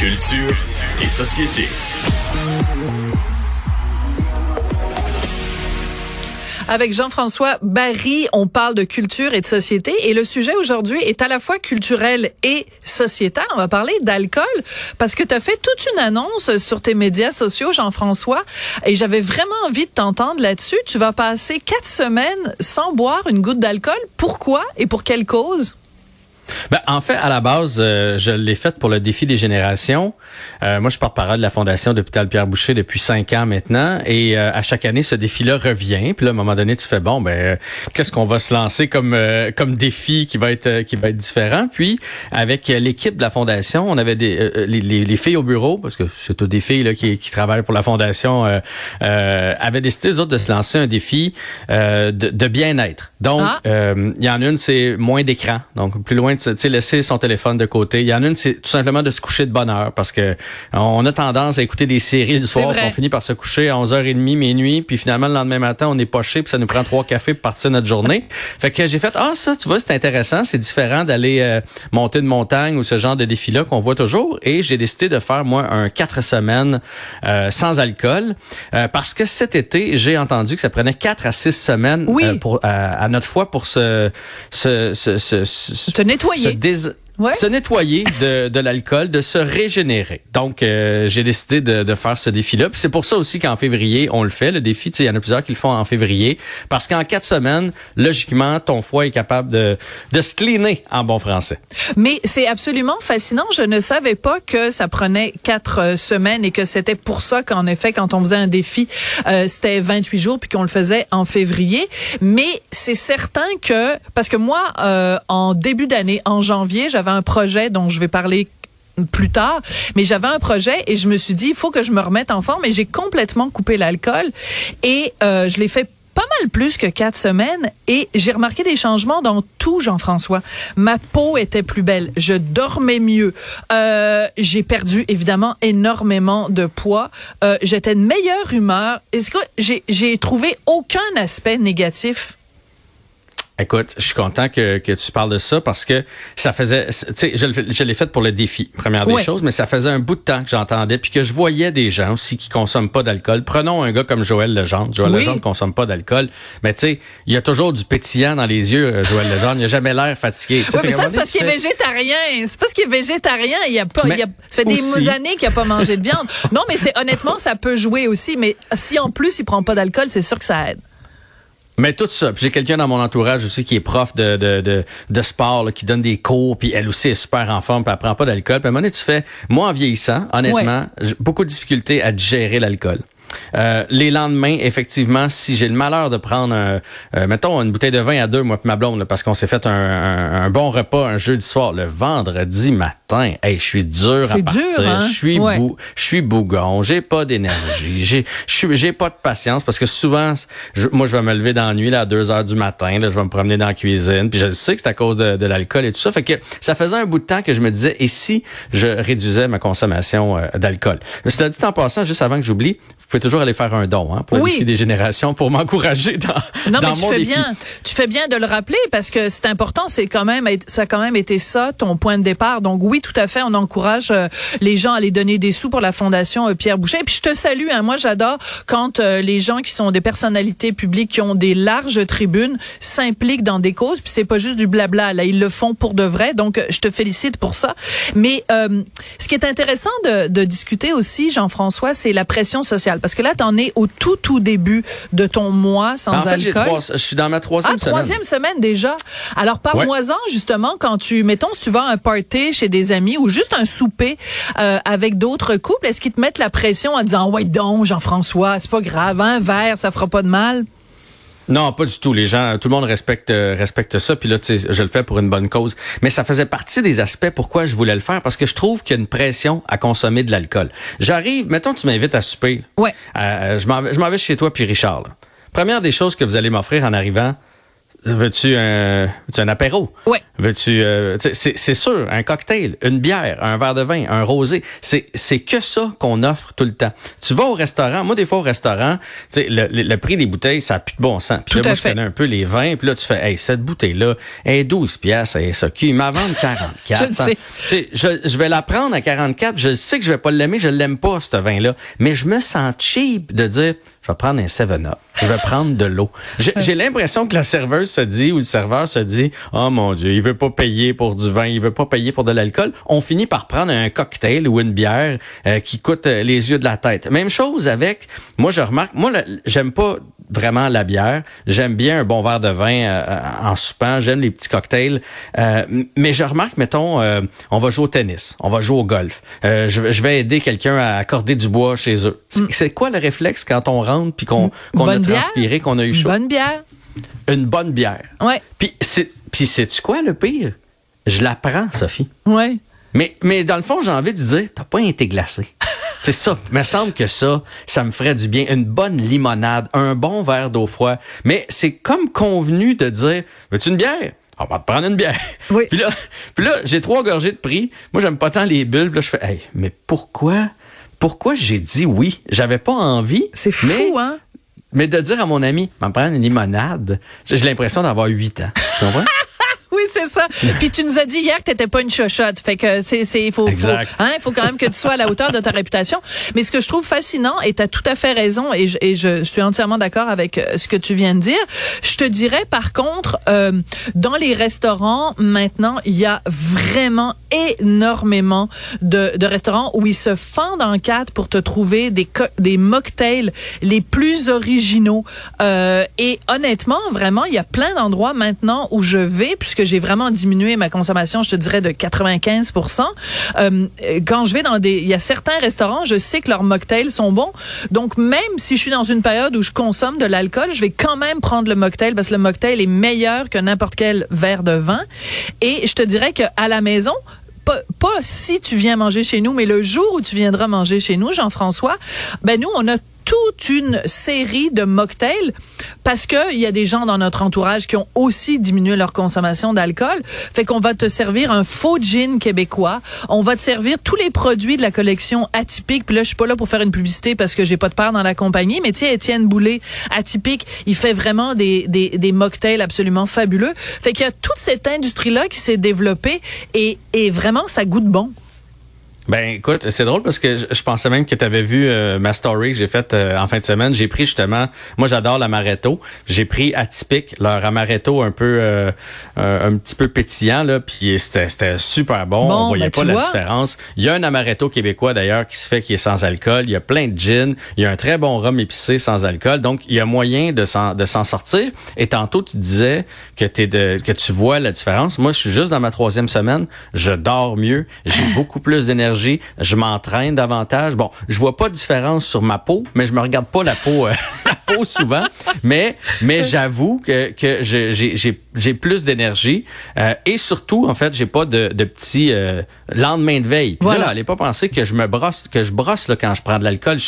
Culture et société. Avec Jean-François Barry, on parle de culture et de société et le sujet aujourd'hui est à la fois culturel et sociétal. On va parler d'alcool parce que tu as fait toute une annonce sur tes médias sociaux, Jean-François, et j'avais vraiment envie de t'entendre là-dessus. Tu vas passer quatre semaines sans boire une goutte d'alcool. Pourquoi et pour quelle cause? Ben, en fait, à la base, euh, je l'ai faite pour le défi des générations. Euh, moi, je porte-parole de la Fondation d'Hôpital Pierre Boucher depuis cinq ans maintenant. Et euh, à chaque année, ce défi-là revient. Puis là, à un moment donné, tu fais bon, ben, qu'est-ce qu'on va se lancer comme comme défi qui va être qui va être différent? Puis, avec l'équipe de la Fondation, on avait des les, les, filles au bureau, parce que c'est toutes des filles là, qui, qui travaillent pour la Fondation, avaient décidé, eux autres, de se lancer un défi de, de bien-être. Donc, ah. il y en a une, c'est moins d'écran. Donc, plus loin de de laisser son téléphone de côté. Il y en a une, c'est tout simplement de se coucher de bonne heure parce que on a tendance à écouter des séries le soir, on finit par se coucher à 11h30, minuit, puis finalement le lendemain matin, on est poché, puis ça nous prend trois cafés pour partir notre journée. Fait que j'ai fait ah ça, tu vois, c'est intéressant, c'est différent d'aller euh, monter une montagne ou ce genre de défi-là qu'on voit toujours. Et j'ai décidé de faire moi un quatre semaines euh, sans alcool euh, parce que cet été, j'ai entendu que ça prenait quatre à six semaines pour à notre foi pour se se, se, se, se nettoyer se nettoyer de, de l'alcool, de se régénérer. Donc, euh, j'ai décidé de, de, faire ce défi-là. c'est pour ça aussi qu'en février, on le fait. Le défi, il y en a plusieurs qui le font en février. Parce qu'en quatre semaines, logiquement, ton foie est capable de, de se cleaner en bon français. Mais c'est absolument fascinant. Je ne savais pas que ça prenait quatre euh, semaines et que c'était pour ça qu'en effet, quand on faisait un défi, euh, c'était 28 jours puis qu'on le faisait en février. Mais c'est certain que, parce que moi, euh, en début d'année, en janvier, j'avais un projet dont je vais parler plus tard, mais j'avais un projet et je me suis dit il faut que je me remette en forme et j'ai complètement coupé l'alcool et euh, je l'ai fait pas mal plus que quatre semaines et j'ai remarqué des changements dans tout, Jean-François. Ma peau était plus belle, je dormais mieux, euh, j'ai perdu évidemment énormément de poids, euh, j'étais de meilleure humeur. Est-ce que j'ai trouvé aucun aspect négatif Écoute, je suis content que, que tu parles de ça parce que ça faisait, tu sais, je, je l'ai fait pour le défi, première des choses, mais ça faisait un bout de temps que j'entendais puis que je voyais des gens aussi qui consomment pas d'alcool. Prenons un gars comme Joël Legendre. Joël Legendre consomme pas d'alcool, mais tu sais, il y a toujours du pétillant dans les yeux, euh, Joël Legendre. Il a jamais l'air fatigué. Oui, mais ça, c'est parce qu'il est végétarien. C'est parce qu'il est végétarien. Il y a pas, il a, ça fait des années qu'il a pas mangé de viande. non, mais c'est honnêtement, ça peut jouer aussi, mais si en plus il prend pas d'alcool, c'est sûr que ça aide. Mais tout ça, j'ai quelqu'un dans mon entourage aussi qui est prof de, de, de, de sport, qui donne des cours, puis elle aussi est super en forme, puis elle prend pas d'alcool. Puis à un moment donné, tu fais, moi en vieillissant, honnêtement, j'ai beaucoup de difficultés à digérer l'alcool. Euh, les lendemains, effectivement, si j'ai le malheur de prendre, un, euh, mettons, une bouteille de vin à deux, moi et ma blonde, parce qu'on s'est fait un, un, bon repas un jeudi soir, le vendredi matin, hey, je suis dur à partir, dur, hein? je suis bou, je suis bougon, j'ai pas d'énergie, j'ai, j'ai pas de patience parce que souvent, moi, je vais me lever dans la nuit là, à 2 heures du matin, là, je vais me promener dans la cuisine, puis je sais que c'est à cause de, de l'alcool et tout ça, fait que ça faisait un bout de temps que je me disais, et si je réduisais ma consommation euh, d'alcool? Cela dit en passant, juste avant que j'oublie, vous pouvez toujours aller faire un don hein, pour oui. des générations, pour m'encourager dans, non, mais tu fais bien, tu fais bien de le rappeler parce que c'est important. C'est quand même, ça a quand même été ça ton point de départ. Donc oui, tout à fait, on encourage euh, les gens à aller donner des sous pour la fondation euh, Pierre Boucher. Et puis je te salue. Hein, moi, j'adore quand euh, les gens qui sont des personnalités publiques qui ont des larges tribunes s'impliquent dans des causes. Puis c'est pas juste du blabla. Là, ils le font pour de vrai. Donc je te félicite pour ça. Mais ce qui est intéressant de, de discuter aussi, Jean-François, c'est la pression sociale parce que là, t'en es au tout, tout début de ton mois sans en fait, alcool. je suis dans ma troisième ah, troisième semaine déjà. Alors, parle-moi-en, justement, quand tu, mettons, si tu vas à un party chez des amis ou juste un souper euh, avec d'autres couples, est-ce qu'ils te mettent la pression en disant, ouais, donc, Jean-François, c'est pas grave, un verre, ça fera pas de mal? Non, pas du tout. Les gens, tout le monde respecte euh, respecte ça. Puis là, tu sais, je le fais pour une bonne cause. Mais ça faisait partie des aspects pourquoi je voulais le faire parce que je trouve qu'il y a une pression à consommer de l'alcool. J'arrive, mettons, tu m'invites à souper. Ouais. Euh, je m'en vais chez toi puis Richard. Première des choses que vous allez m'offrir en arrivant, Veux-tu un, veux un apéro? Oui. Veux-tu, euh, c'est sûr, un cocktail, une bière, un verre de vin, un rosé. C'est, c'est que ça qu'on offre tout le temps. Tu vas au restaurant, moi, des fois, au restaurant, le, le, le, prix des bouteilles, ça a plus de bon sens. Puis là, moi, je connais un peu les vins, puis là, tu fais, hey, cette bouteille-là, elle est 12 piastres, elle est ça. Qui m'a vendu 44. je le sais. Je, je vais la prendre à 44. Je sais que je vais pas l'aimer, je l'aime pas, ce vin-là. Mais je me sens cheap de dire, je vais prendre un 7-Up. Je vais prendre de l'eau. J'ai l'impression que la serveuse se dit ou le serveur se dit, oh mon Dieu, il veut pas payer pour du vin, il veut pas payer pour de l'alcool. On finit par prendre un cocktail ou une bière euh, qui coûte euh, les yeux de la tête. Même chose avec, moi je remarque, moi j'aime pas vraiment la bière. J'aime bien un bon verre de vin euh, en soupant. J'aime les petits cocktails. mais je remarque, mettons, on va jouer au tennis, on va jouer au golf. Je, je, vais aider quelqu'un à accorder du bois chez eux. Mm. C'est quoi le réflexe quand on rentre puis qu'on qu a transpiré, qu'on a eu chaud? Une bonne bière? Une bonne bière. Ouais. Puis c'est quoi le pire? Je la prends, Sophie. Ouais. Mais, mais dans le fond, j'ai envie de dire, t'as pas été glacé. C'est ça. Il me semble que ça, ça me ferait du bien. Une bonne limonade, un bon verre d'eau froide. Mais c'est comme convenu de dire, veux-tu une bière? On va te prendre une bière. Oui. Puis là, puis là j'ai trois gorgées de prix. Moi, j'aime pas tant les bulles. Puis là, je fais, hey, mais pourquoi, pourquoi j'ai dit oui? J'avais pas envie. C'est fou, hein? Mais de dire à mon ami, m'en prendre une limonade, j'ai l'impression d'avoir huit ans. Tu comprends? c'est ça. Puis tu nous as dit hier que t'étais pas une chochotte. Fait que c'est, c'est, il faut, faut, hein, il faut quand même que tu sois à la hauteur de ta réputation. Mais ce que je trouve fascinant, et tu as tout à fait raison, et je, et je suis entièrement d'accord avec euh, ce que tu viens de dire. Je te dirais, par contre, euh, dans les restaurants, maintenant, il y a vraiment énormément de, de restaurants où ils se fendent en quatre pour te trouver des, des mocktails les plus originaux. Euh, et honnêtement, vraiment, il y a plein d'endroits maintenant où je vais, puisque j'ai vraiment diminué ma consommation, je te dirais de 95% euh, Quand je vais dans des, il y a certains restaurants, je sais que leurs mocktails sont bons. Donc même si je suis dans une période où je consomme de l'alcool, je vais quand même prendre le mocktail parce que le mocktail est meilleur que n'importe quel verre de vin. Et je te dirais que à la maison, pas, pas, si tu viens manger chez nous, mais le jour où tu viendras manger chez nous, Jean-François, ben nous, on a toute une série de mocktails parce que il y a des gens dans notre entourage qui ont aussi diminué leur consommation d'alcool. Fait qu'on va te servir un faux gin québécois. On va te servir tous les produits de la collection atypique. Puis là, je suis pas là pour faire une publicité parce que j'ai pas de part dans la compagnie. Mais tiens, Étienne Boulay, atypique, il fait vraiment des, des, des mocktails absolument fabuleux. Fait qu'il y a toute cette industrie-là qui s'est développée et, et vraiment, ça goûte bon. Ben écoute, c'est drôle parce que je, pensais même que tu avais vu euh, ma story que j'ai faite euh, en fin de semaine. J'ai pris justement, moi j'adore l'amaretto. J'ai pris atypique, leur amaretto un peu euh, un petit peu pétillant là, puis c'était super bon. bon. On voyait ben, pas la vois. différence. Il y a un amaretto québécois d'ailleurs qui se fait qui est sans alcool. Il y a plein de gin. Il y a un très bon rhum épicé sans alcool. Donc il y a moyen de s'en de s'en sortir. Et tantôt tu disais que t'es de que tu vois la différence. Moi je suis juste dans ma troisième semaine. Je dors mieux. J'ai beaucoup plus d'énergie je m'entraîne davantage. Bon, je vois pas de différence sur ma peau, mais je me regarde pas la peau, euh, la peau souvent. Mais, mais j'avoue que, que j'ai plus d'énergie euh, et surtout, en fait, j'ai pas de, de petits euh, lendemain de veille. Voilà. Là, allez pas penser que je me brosse, que je brosse là, quand je prends de l'alcool.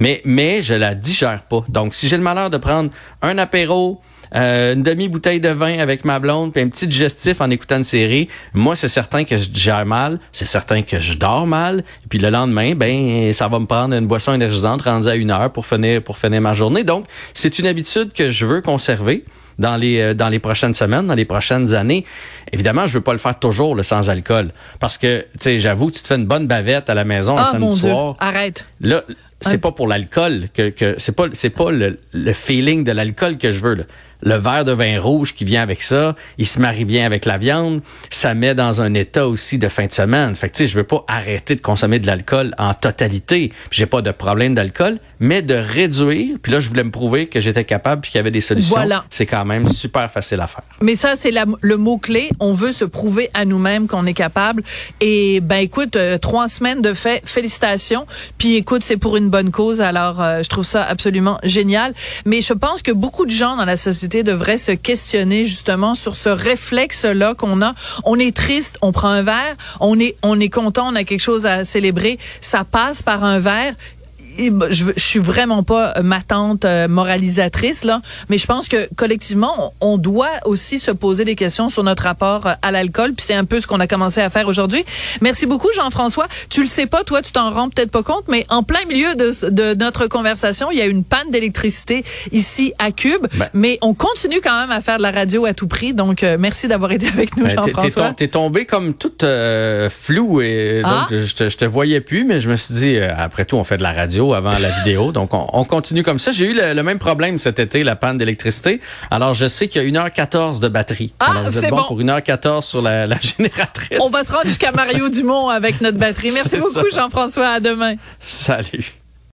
Mais, mais je la digère pas. Donc, si j'ai le malheur de prendre un apéro, euh, une demi-bouteille de vin avec ma blonde, puis un petit digestif en écoutant une série, moi, c'est certain que je digère mal, c'est certain que je dors mal, et puis le lendemain, ben, ça va me prendre une boisson énergisante rendue à une heure pour finir, pour finir ma journée. Donc, c'est une habitude que je veux conserver dans les euh, dans les prochaines semaines, dans les prochaines années. Évidemment, je veux pas le faire toujours le sans alcool parce que tu sais, j'avoue, tu te fais une bonne bavette à la maison oh, le samedi mon soir. Dieu. Arrête. Là, c'est pas pour l'alcool que, que c'est pas c'est pas le, le feeling de l'alcool que je veux là le verre de vin rouge qui vient avec ça, il se marie bien avec la viande, ça met dans un état aussi de fin de semaine. Fait que tu sais, je veux pas arrêter de consommer de l'alcool en totalité. J'ai pas de problème d'alcool, mais de réduire. Puis là, je voulais me prouver que j'étais capable puis qu'il y avait des solutions. Voilà. C'est quand même super facile à faire. Mais ça, c'est le mot clé. On veut se prouver à nous-mêmes qu'on est capable. Et ben écoute, euh, trois semaines de fait, félicitations. Puis écoute, c'est pour une bonne cause. Alors, euh, je trouve ça absolument génial. Mais je pense que beaucoup de gens dans la société devrait se questionner justement sur ce réflexe-là qu'on a. On est triste, on prend un verre, on est, on est content, on a quelque chose à célébrer, ça passe par un verre je, je suis vraiment pas ma tante euh, moralisatrice là, mais je pense que collectivement, on, doit aussi se poser des questions sur notre rapport à l'alcool. Puis c'est un peu ce qu'on a commencé à faire aujourd'hui. Merci beaucoup, Jean-François. Tu le sais pas, toi, tu t'en rends peut-être pas compte, mais en plein milieu de, de notre conversation, il y a une panne d'électricité ici à Cube, ben. mais on continue quand même à faire de la radio à tout prix. Donc, euh, merci d'avoir été avec nous, ben, Jean-François. T'es tombé comme toute euh, flou et ah. donc je, te, je te voyais plus, mais je me suis dit, euh, après tout, on fait de la radio avant la vidéo, donc on, on continue comme ça. J'ai eu le, même problème cet été, la panne d'électricité. Alors, je sais qu'il y a 1h14 de batterie. Ah, Alors, vous êtes bon, pour 1h14 sur la, la, génératrice. On va se rendre jusqu'à Mario Dumont avec notre batterie. Merci beaucoup, Jean-François. À demain. Salut.